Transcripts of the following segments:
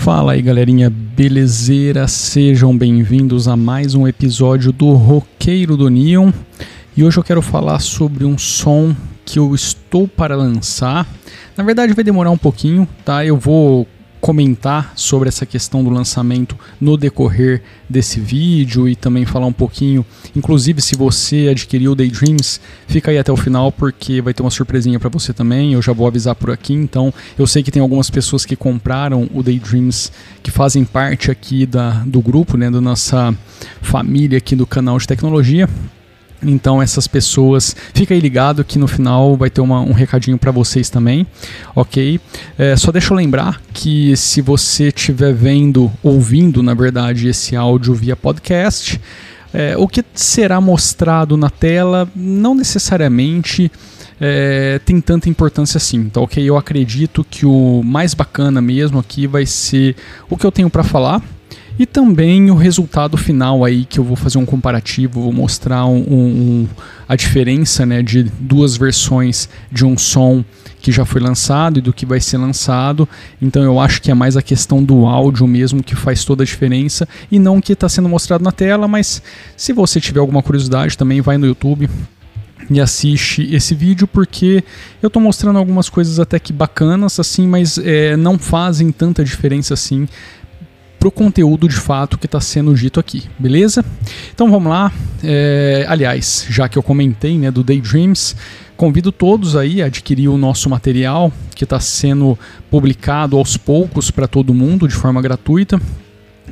Fala aí galerinha, belezeira? Sejam bem-vindos a mais um episódio do Roqueiro do Neon e hoje eu quero falar sobre um som que eu estou para lançar. Na verdade, vai demorar um pouquinho, tá? Eu vou comentar sobre essa questão do lançamento no decorrer desse vídeo e também falar um pouquinho, inclusive se você adquiriu o Daydreams, fica aí até o final porque vai ter uma surpresinha para você também, eu já vou avisar por aqui, então. Eu sei que tem algumas pessoas que compraram o Daydreams que fazem parte aqui da, do grupo, né, da nossa família aqui do canal de tecnologia, então essas pessoas, fica aí ligado que no final vai ter uma, um recadinho para vocês também, ok? É, só deixa eu lembrar que se você estiver vendo, ouvindo na verdade esse áudio via podcast, é, o que será mostrado na tela não necessariamente é, tem tanta importância assim, tá ok? Eu acredito que o mais bacana mesmo aqui vai ser o que eu tenho para falar e também o resultado final aí, que eu vou fazer um comparativo, vou mostrar um, um, a diferença né, de duas versões de um som que já foi lançado e do que vai ser lançado. Então eu acho que é mais a questão do áudio mesmo que faz toda a diferença e não o que está sendo mostrado na tela, mas se você tiver alguma curiosidade também vai no YouTube e assiste esse vídeo porque eu estou mostrando algumas coisas até que bacanas assim, mas é, não fazem tanta diferença assim para o conteúdo de fato que está sendo dito aqui, beleza? Então vamos lá. É, aliás, já que eu comentei né, do Daydreams, convido todos aí a adquirir o nosso material que está sendo publicado aos poucos para todo mundo de forma gratuita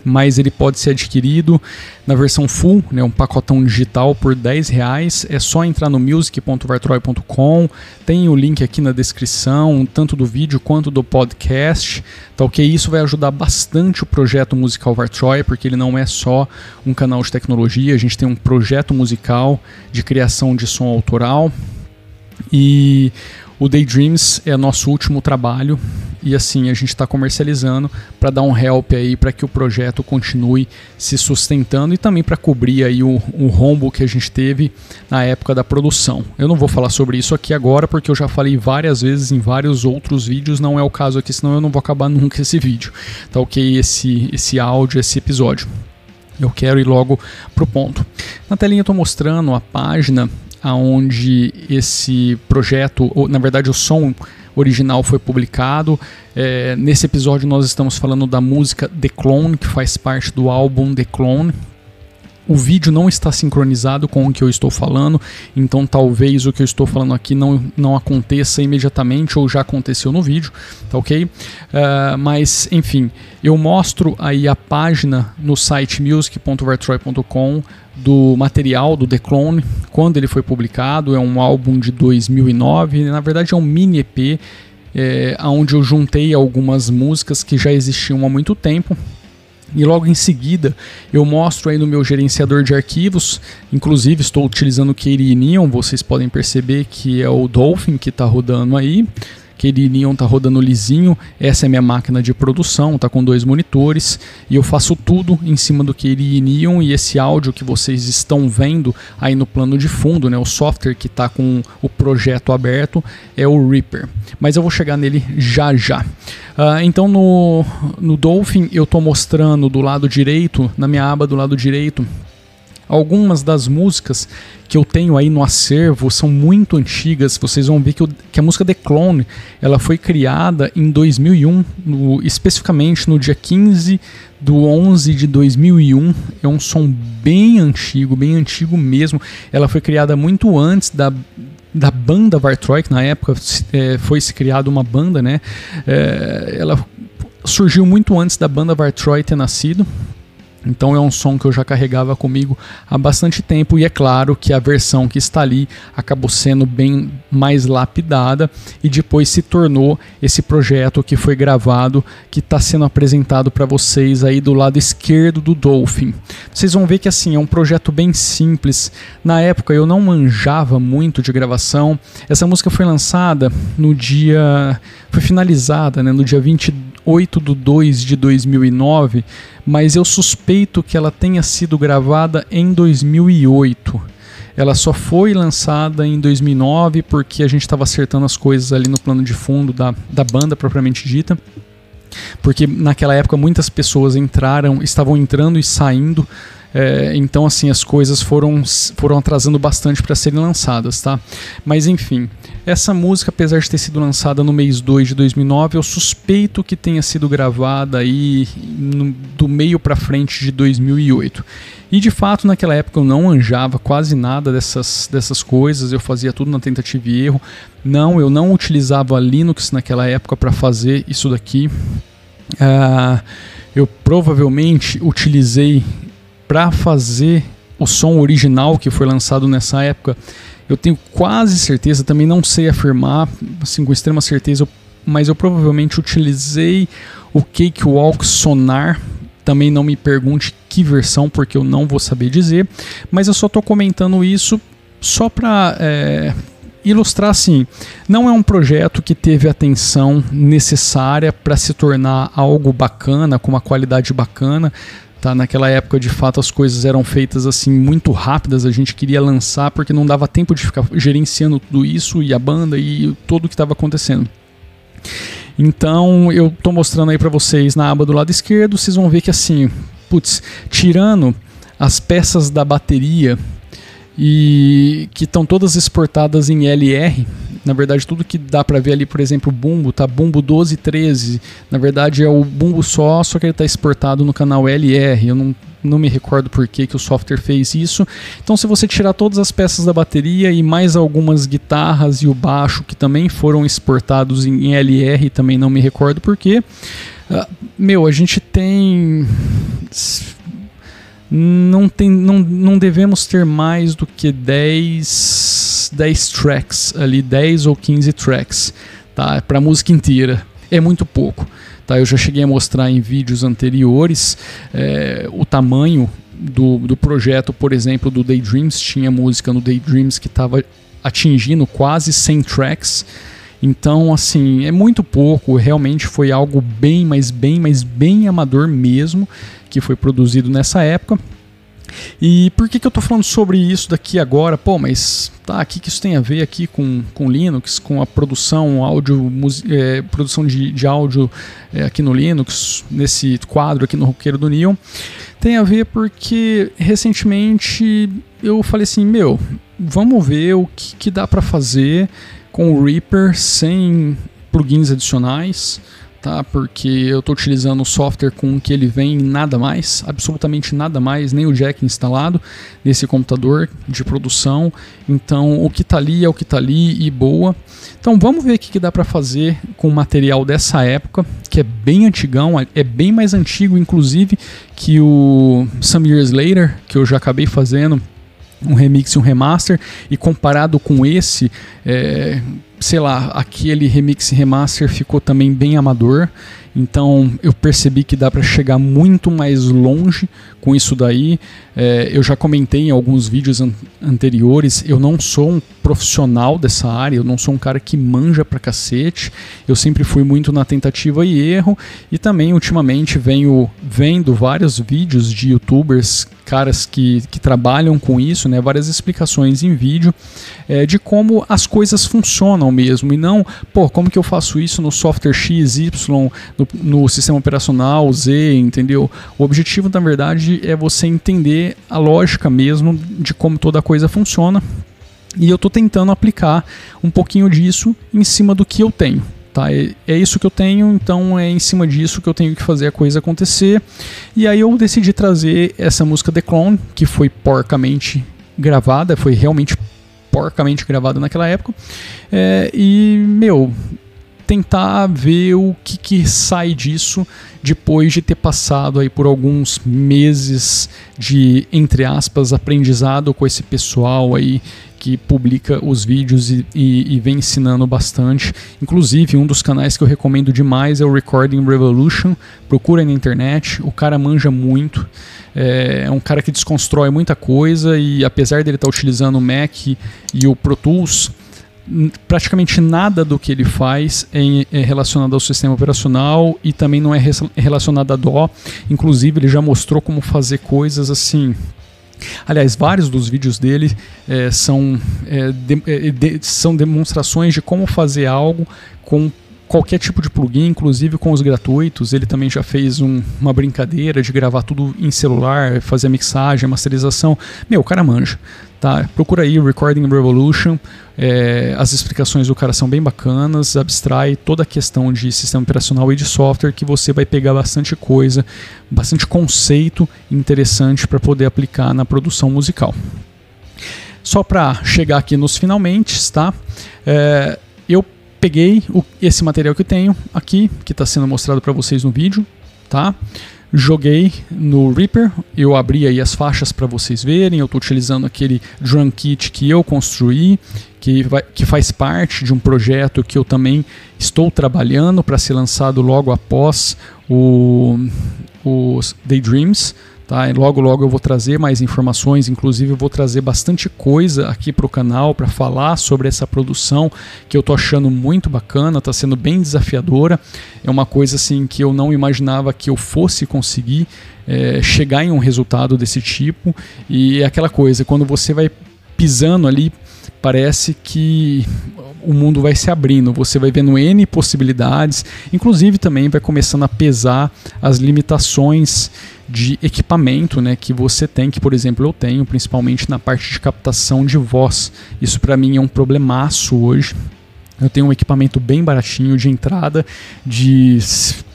mas ele pode ser adquirido na versão full, né, um pacotão digital por 10 reais. É só entrar no music.vartroy.com, tem o link aqui na descrição, tanto do vídeo quanto do podcast. Tá ok? Isso vai ajudar bastante o projeto musical Vartroy, porque ele não é só um canal de tecnologia, a gente tem um projeto musical de criação de som autoral. E o Daydreams é nosso último trabalho e assim a gente está comercializando para dar um help aí para que o projeto continue se sustentando e também para cobrir aí o, o rombo que a gente teve na época da produção. Eu não vou falar sobre isso aqui agora porque eu já falei várias vezes em vários outros vídeos, não é o caso aqui, senão eu não vou acabar nunca esse vídeo, tá ok? Esse, esse áudio, esse episódio. Eu quero ir logo pro ponto. Na telinha eu estou mostrando a página aonde esse projeto, ou, na verdade o som original foi publicado. É, nesse episódio nós estamos falando da música The Clone, que faz parte do álbum The Clone, o vídeo não está sincronizado com o que eu estou falando, então talvez o que eu estou falando aqui não, não aconteça imediatamente ou já aconteceu no vídeo, tá ok? Uh, mas enfim, eu mostro aí a página no site music.vertroy.com do material do The Clone, quando ele foi publicado, é um álbum de 2009, na verdade é um mini EP, é, onde eu juntei algumas músicas que já existiam há muito tempo e logo em seguida eu mostro aí no meu gerenciador de arquivos, inclusive estou utilizando o Katie Neon, vocês podem perceber que é o Dolphin que está rodando aí. Katie Neon tá rodando lisinho, essa é minha máquina de produção, tá com dois monitores e eu faço tudo em cima do Katie Neon e esse áudio que vocês estão vendo aí no plano de fundo, né, o software que está com o projeto aberto é o Reaper, mas eu vou chegar nele já já. Uh, então no, no Dolphin eu estou mostrando do lado direito, na minha aba do lado direito, algumas das músicas que eu tenho aí no acervo são muito antigas. Vocês vão ver que, eu, que a música The Clone ela foi criada em 2001, no, especificamente no dia 15 do 11 de 2001. É um som bem antigo, bem antigo mesmo. Ela foi criada muito antes da da banda Vartroy, que na época é, foi se criada uma banda, né? É, ela surgiu muito antes da banda Vartroy ter nascido. Então é um som que eu já carregava comigo há bastante tempo e é claro que a versão que está ali acabou sendo bem mais lapidada e depois se tornou esse projeto que foi gravado que está sendo apresentado para vocês aí do lado esquerdo do Dolphin. Vocês vão ver que assim é um projeto bem simples. Na época eu não manjava muito de gravação. Essa música foi lançada no dia foi finalizada, né, no dia 28 de 2 de 2009 mas eu suspeito que ela tenha sido gravada em 2008. Ela só foi lançada em 2009 porque a gente estava acertando as coisas ali no plano de fundo da, da banda propriamente dita. porque naquela época muitas pessoas entraram, estavam entrando e saindo é, então, assim, as coisas foram, foram atrasando bastante para serem lançadas, tá? Mas, enfim, essa música, apesar de ter sido lançada no mês 2 de 2009, eu suspeito que tenha sido gravada aí no, do meio para frente de 2008. E de fato, naquela época eu não anjava quase nada dessas, dessas coisas, eu fazia tudo na tentativa e erro. Não, eu não utilizava Linux naquela época para fazer isso daqui. Uh, eu provavelmente utilizei para fazer o som original que foi lançado nessa época, eu tenho quase certeza, também não sei afirmar, assim, com extrema certeza, mas eu provavelmente utilizei o Cakewalk Sonar. Também não me pergunte que versão, porque eu não vou saber dizer, mas eu só estou comentando isso só para é, ilustrar assim, não é um projeto que teve a atenção necessária para se tornar algo bacana, com uma qualidade bacana. Tá, naquela época, de fato, as coisas eram feitas assim muito rápidas. A gente queria lançar porque não dava tempo de ficar gerenciando tudo isso e a banda e tudo o que estava acontecendo. Então, eu estou mostrando aí para vocês na aba do lado esquerdo. Vocês vão ver que assim, putz, tirando as peças da bateria e que estão todas exportadas em LR, na verdade, tudo que dá para ver ali, por exemplo, o bumbo, tá bumbo 12 13. Na verdade, é o bumbo só, só que ele está exportado no canal LR. Eu não, não me recordo por que, que o software fez isso. Então, se você tirar todas as peças da bateria e mais algumas guitarras e o baixo que também foram exportados em LR, também não me recordo por quê. Uh, meu, a gente tem não, tem, não, não devemos ter mais do que 10 10, tracks ali, 10 ou 15 tracks, tá? Para a música inteira. É muito pouco. Tá? Eu já cheguei a mostrar em vídeos anteriores é, o tamanho do, do projeto, por exemplo, do Daydreams. Tinha música no Daydreams que estava atingindo quase 100 tracks. Então, assim, é muito pouco. Realmente foi algo bem, mas bem, mas bem amador mesmo que foi produzido nessa época. E por que, que eu estou falando sobre isso daqui agora? Pô, mas tá, o que, que isso tem a ver aqui com, com Linux, com a produção, áudio, é, produção de, de áudio é, aqui no Linux, nesse quadro aqui no Roqueiro do Neon? Tem a ver porque recentemente eu falei assim, meu, vamos ver o que, que dá para fazer com o Reaper sem plugins adicionais tá? Porque eu estou utilizando o software com que ele vem nada mais, absolutamente nada mais, nem o jack instalado nesse computador de produção. Então o que está ali é o que está ali e boa. Então vamos ver o que, que dá para fazer com o material dessa época, que é bem antigão, é bem mais antigo, inclusive, que o Some Years Later, que eu já acabei fazendo um remix e um remaster, e comparado com esse, é, sei lá, aquele remix remaster ficou também bem amador. Então eu percebi que dá para chegar muito mais longe com isso daí. É, eu já comentei em alguns vídeos an anteriores, eu não sou um profissional dessa área, eu não sou um cara que manja pra cacete. Eu sempre fui muito na tentativa e erro e também ultimamente venho vendo vários vídeos de youtubers, caras que, que trabalham com isso, né, várias explicações em vídeo é, de como as coisas funcionam mesmo e não, pô, como que eu faço isso no software X, Y, no, no sistema operacional Z, entendeu? O objetivo, na verdade, é você entender a lógica mesmo de como toda coisa funciona. E eu estou tentando aplicar um pouquinho disso em cima do que eu tenho. Tá? É, é isso que eu tenho, então é em cima disso que eu tenho que fazer a coisa acontecer. E aí eu decidi trazer essa música The Clone, que foi porcamente gravada, foi realmente porcamente gravada naquela época. É, e, meu, tentar ver o que, que sai disso depois de ter passado aí por alguns meses de, entre aspas, aprendizado com esse pessoal aí que publica os vídeos e, e, e, vem ensinando bastante. Inclusive, um dos canais que eu recomendo demais é o Recording Revolution. Procura na internet, o cara manja muito. É, é um cara que desconstrói muita coisa e apesar dele estar tá utilizando o Mac e o Pro Tools, praticamente nada do que ele faz é, é, relacionado ao sistema operacional e também não é relacionado a DO. Inclusive, ele já mostrou como fazer coisas assim. Aliás, vários dos vídeos dele é, são, é, de, é, de, são demonstrações de como fazer algo com qualquer tipo de plugin, inclusive com os gratuitos. Ele também já fez um, uma brincadeira de gravar tudo em celular, fazer mixagem, masterização. Meu, o cara manja. Tá? Procura aí Recording Revolution. É, as explicações do cara são bem bacanas, abstrai toda a questão de sistema operacional e de software que você vai pegar bastante coisa, bastante conceito interessante para poder aplicar na produção musical. Só para chegar aqui nos finalmente, tá? É, eu peguei o, esse material que eu tenho aqui, que está sendo mostrado para vocês no vídeo, tá? Joguei no Reaper, eu abri aí as faixas para vocês verem. Eu estou utilizando aquele drum kit que eu construí, que, vai, que faz parte de um projeto que eu também estou trabalhando para ser lançado logo após o, os Daydreams. Tá? E logo, logo eu vou trazer mais informações, inclusive eu vou trazer bastante coisa aqui para o canal para falar sobre essa produção que eu tô achando muito bacana, está sendo bem desafiadora. É uma coisa assim que eu não imaginava que eu fosse conseguir é, chegar em um resultado desse tipo. E é aquela coisa, quando você vai pisando ali, parece que o mundo vai se abrindo, você vai vendo N possibilidades, inclusive também vai começando a pesar as limitações de equipamento né, que você tem, que por exemplo eu tenho, principalmente na parte de captação de voz. Isso para mim é um problemaço hoje. Eu tenho um equipamento bem baratinho de entrada, de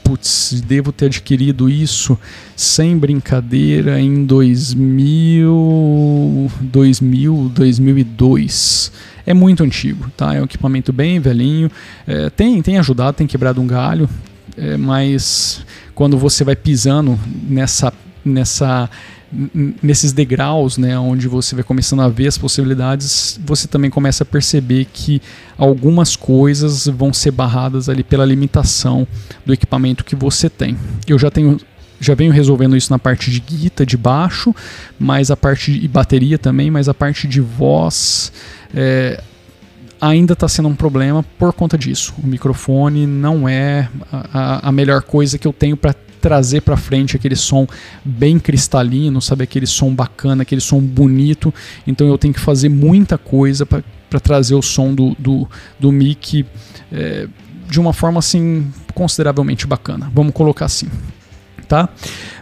putz, devo ter adquirido isso sem brincadeira em 2000, 2000, 2002. É muito antigo, tá? É um equipamento bem velhinho. É, tem, tem ajudado, tem quebrado um galho, é, mas quando você vai pisando nessa, nessa nesses degraus, né, onde você vai começando a ver as possibilidades, você também começa a perceber que algumas coisas vão ser barradas ali pela limitação do equipamento que você tem. Eu já tenho já venho resolvendo isso na parte de guita, de baixo, mas a parte de bateria também, mas a parte de voz é, ainda está sendo um problema por conta disso. O microfone não é a, a melhor coisa que eu tenho para trazer para frente aquele som bem cristalino, sabe aquele som bacana, aquele som bonito. Então eu tenho que fazer muita coisa para trazer o som do, do, do mic é, de uma forma assim consideravelmente bacana. Vamos colocar assim. Tá?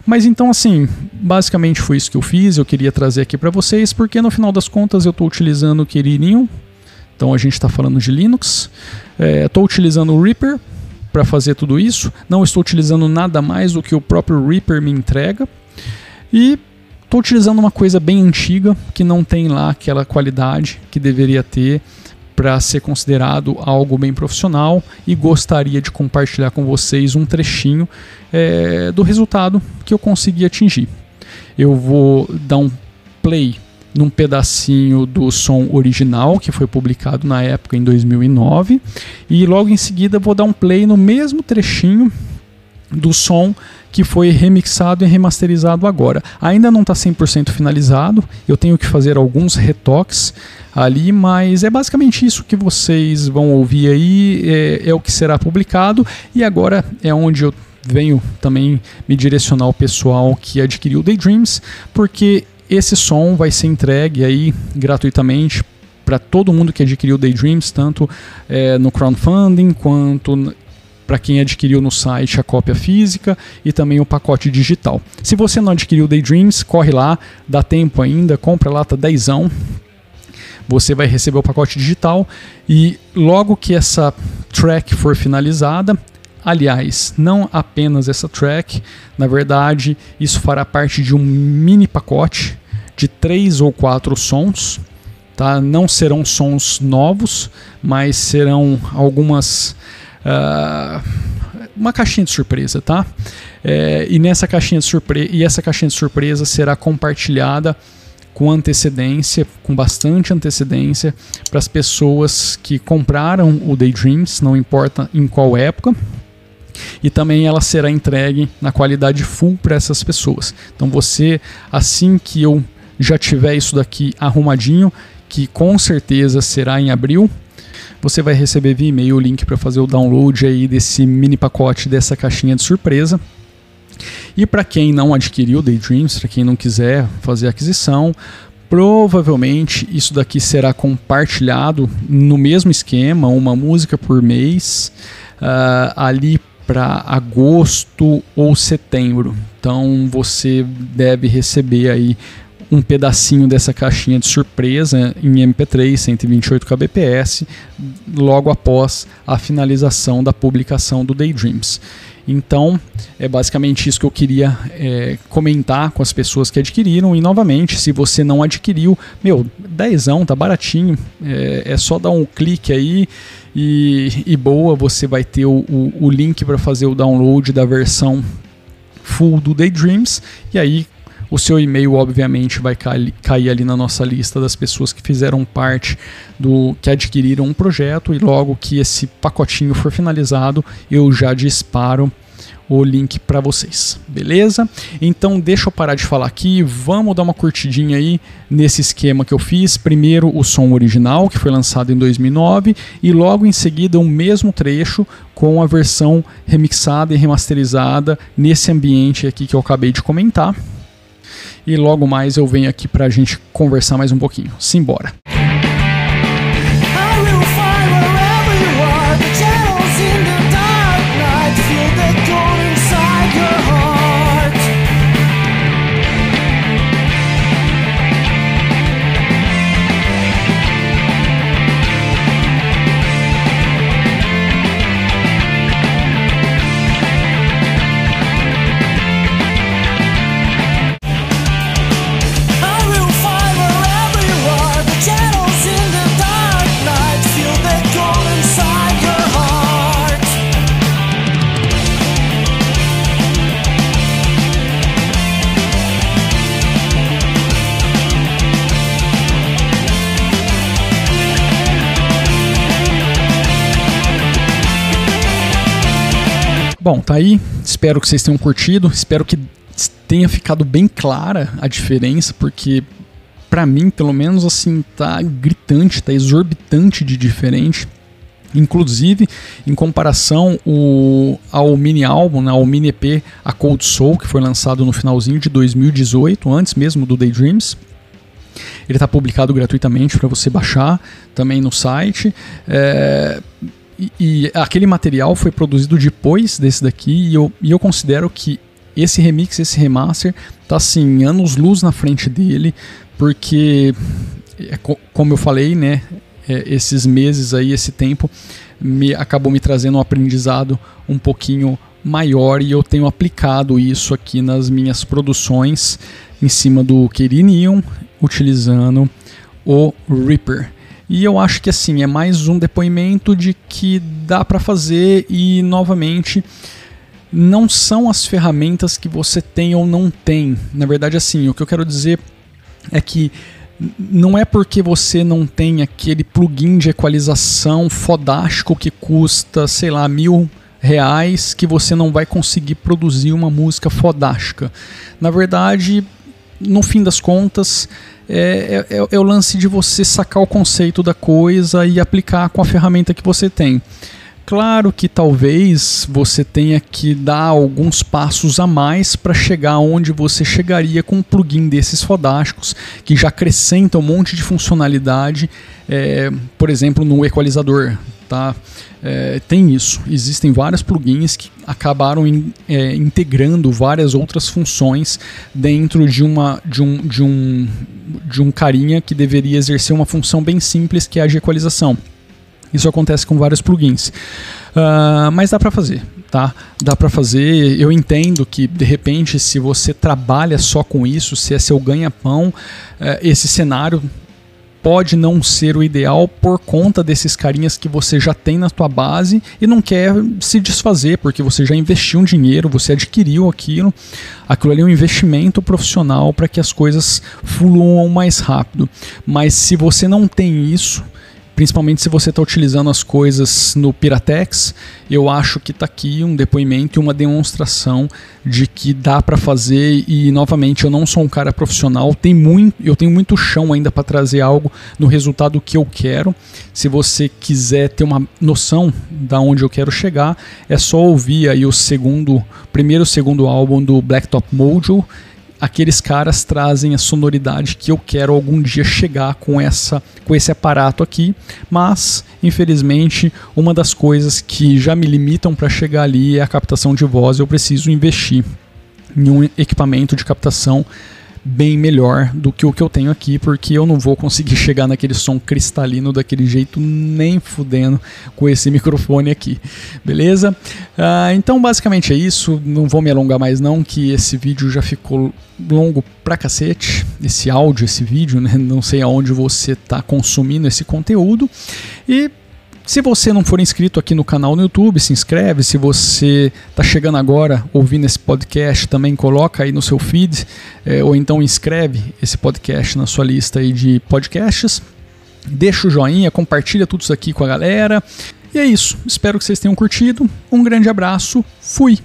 Mas então assim, basicamente foi isso que eu fiz, eu queria trazer aqui para vocês, porque no final das contas eu estou utilizando o Querininho então a gente está falando de Linux. Estou é, utilizando o Reaper para fazer tudo isso. Não estou utilizando nada mais do que o próprio Reaper me entrega. E estou utilizando uma coisa bem antiga que não tem lá aquela qualidade que deveria ter para ser considerado algo bem profissional e gostaria de compartilhar com vocês um trechinho é, do resultado que eu consegui atingir. Eu vou dar um play num pedacinho do som original que foi publicado na época em 2009 e logo em seguida vou dar um play no mesmo trechinho do som que foi remixado e remasterizado agora. Ainda não está 100% finalizado, eu tenho que fazer alguns retoques ali, mas é basicamente isso que vocês vão ouvir aí, é, é o que será publicado e agora é onde eu venho também me direcionar ao pessoal que adquiriu Daydreams, porque esse som vai ser entregue aí gratuitamente para todo mundo que adquiriu Daydreams, tanto é, no crowdfunding quanto para quem adquiriu no site a cópia física e também o pacote digital. Se você não adquiriu Daydreams, corre lá, dá tempo ainda, compra lá, tá dezão. Você vai receber o pacote digital e logo que essa track for finalizada, Aliás, não apenas essa track, na verdade, isso fará parte de um mini pacote de três ou quatro sons. Tá? Não serão sons novos, mas serão algumas. Uh, uma caixinha de surpresa, tá? É, e nessa caixinha de surpresa e essa caixinha de surpresa será compartilhada com antecedência, com bastante antecedência, para as pessoas que compraram o Daydreams, não importa em qual época, e também ela será entregue na qualidade full para essas pessoas. Então você, assim que eu já tiver isso daqui arrumadinho, que com certeza será em abril, você vai receber via e-mail o link para fazer o download aí desse mini pacote dessa caixinha de surpresa. E para quem não adquiriu Daydreams, para quem não quiser fazer aquisição, Provavelmente isso daqui será compartilhado no mesmo esquema, uma música por mês, uh, ali para agosto ou setembro. Então você deve receber aí um pedacinho dessa caixinha de surpresa em MP3 128 kbps logo após a finalização da publicação do Daydreams. Então, é basicamente isso que eu queria é, comentar com as pessoas que adquiriram. E novamente, se você não adquiriu, meu, dezão, tá baratinho. É, é só dar um clique aí e, e boa, você vai ter o, o, o link para fazer o download da versão full do Daydreams. E aí, o seu e-mail, obviamente, vai cair ali na nossa lista das pessoas que fizeram parte do que adquiriram um projeto e logo que esse pacotinho for finalizado, eu já disparo o link para vocês, beleza? Então deixa eu parar de falar aqui, vamos dar uma curtidinha aí nesse esquema que eu fiz. Primeiro o som original, que foi lançado em 2009, e logo em seguida o mesmo trecho com a versão remixada e remasterizada nesse ambiente aqui que eu acabei de comentar e logo mais eu venho aqui para a gente conversar mais um pouquinho. Simbora! Bom, tá aí. Espero que vocês tenham curtido. Espero que tenha ficado bem clara a diferença, porque para mim, pelo menos assim, tá gritante, tá exorbitante de diferente. Inclusive, em comparação o, ao mini álbum, né, ao mini EP A Cold Soul, que foi lançado no finalzinho de 2018, antes mesmo do Daydreams. Ele está publicado gratuitamente para você baixar também no site. É, e, aquele material foi produzido depois desse daqui e eu, e eu considero que esse remix, esse remaster, tá assim, anos luz na frente dele, porque, é, como eu falei, né, é, esses meses aí, esse tempo, me acabou me trazendo um aprendizado um pouquinho maior e eu tenho aplicado isso aqui nas minhas produções em cima do Kerinium, utilizando o Reaper. E eu acho que assim, é mais um depoimento de que dá para fazer e novamente não são as ferramentas que você tem ou não tem. Na verdade, assim, o que eu quero dizer é que não é porque você não tem aquele plugin de equalização fodástico que custa, sei lá, mil reais que você não vai conseguir produzir uma música fodástica. Na verdade, no fim das contas, é, é, é, o lance de você sacar o conceito da coisa e aplicar com a ferramenta que você tem. Claro que talvez você tenha que dar alguns passos a mais para chegar onde você chegaria com um plugin desses fodásticos que já acrescenta um monte de funcionalidade, é, por exemplo, no equalizador. Tá? É, tem isso. Existem vários plugins que acabaram in, é, integrando várias outras funções dentro de, uma, de, um, de, um, de um carinha que deveria exercer uma função bem simples que é a de equalização. Isso acontece com vários plugins. Uh, mas dá para fazer, tá? Dá para fazer. Eu entendo que de repente, se você trabalha só com isso, se é seu ganha-pão, uh, esse cenário pode não ser o ideal por conta desses carinhas que você já tem na tua base e não quer se desfazer, porque você já investiu um dinheiro, você adquiriu aquilo. Aquilo ali é um investimento profissional para que as coisas fluam mais rápido. Mas se você não tem isso, principalmente se você está utilizando as coisas no Piratex, eu acho que está aqui um depoimento e uma demonstração de que dá para fazer e novamente eu não sou um cara profissional, tem muito, eu tenho muito chão ainda para trazer algo no resultado que eu quero. Se você quiser ter uma noção da onde eu quero chegar, é só ouvir aí o segundo, primeiro segundo álbum do Blacktop Mojo aqueles caras trazem a sonoridade que eu quero algum dia chegar com essa com esse aparato aqui, mas infelizmente uma das coisas que já me limitam para chegar ali é a captação de voz, eu preciso investir em um equipamento de captação bem melhor do que o que eu tenho aqui, porque eu não vou conseguir chegar naquele som cristalino daquele jeito nem fudendo com esse microfone aqui, beleza? Ah, então basicamente é isso, não vou me alongar mais não, que esse vídeo já ficou longo pra cacete, esse áudio, esse vídeo, né? Não sei aonde você está consumindo esse conteúdo e se você não for inscrito aqui no canal no YouTube, se inscreve. Se você está chegando agora ouvindo esse podcast, também coloca aí no seu feed, é, ou então inscreve esse podcast na sua lista aí de podcasts. Deixa o joinha, compartilha tudo isso aqui com a galera. E é isso. Espero que vocês tenham curtido. Um grande abraço. Fui!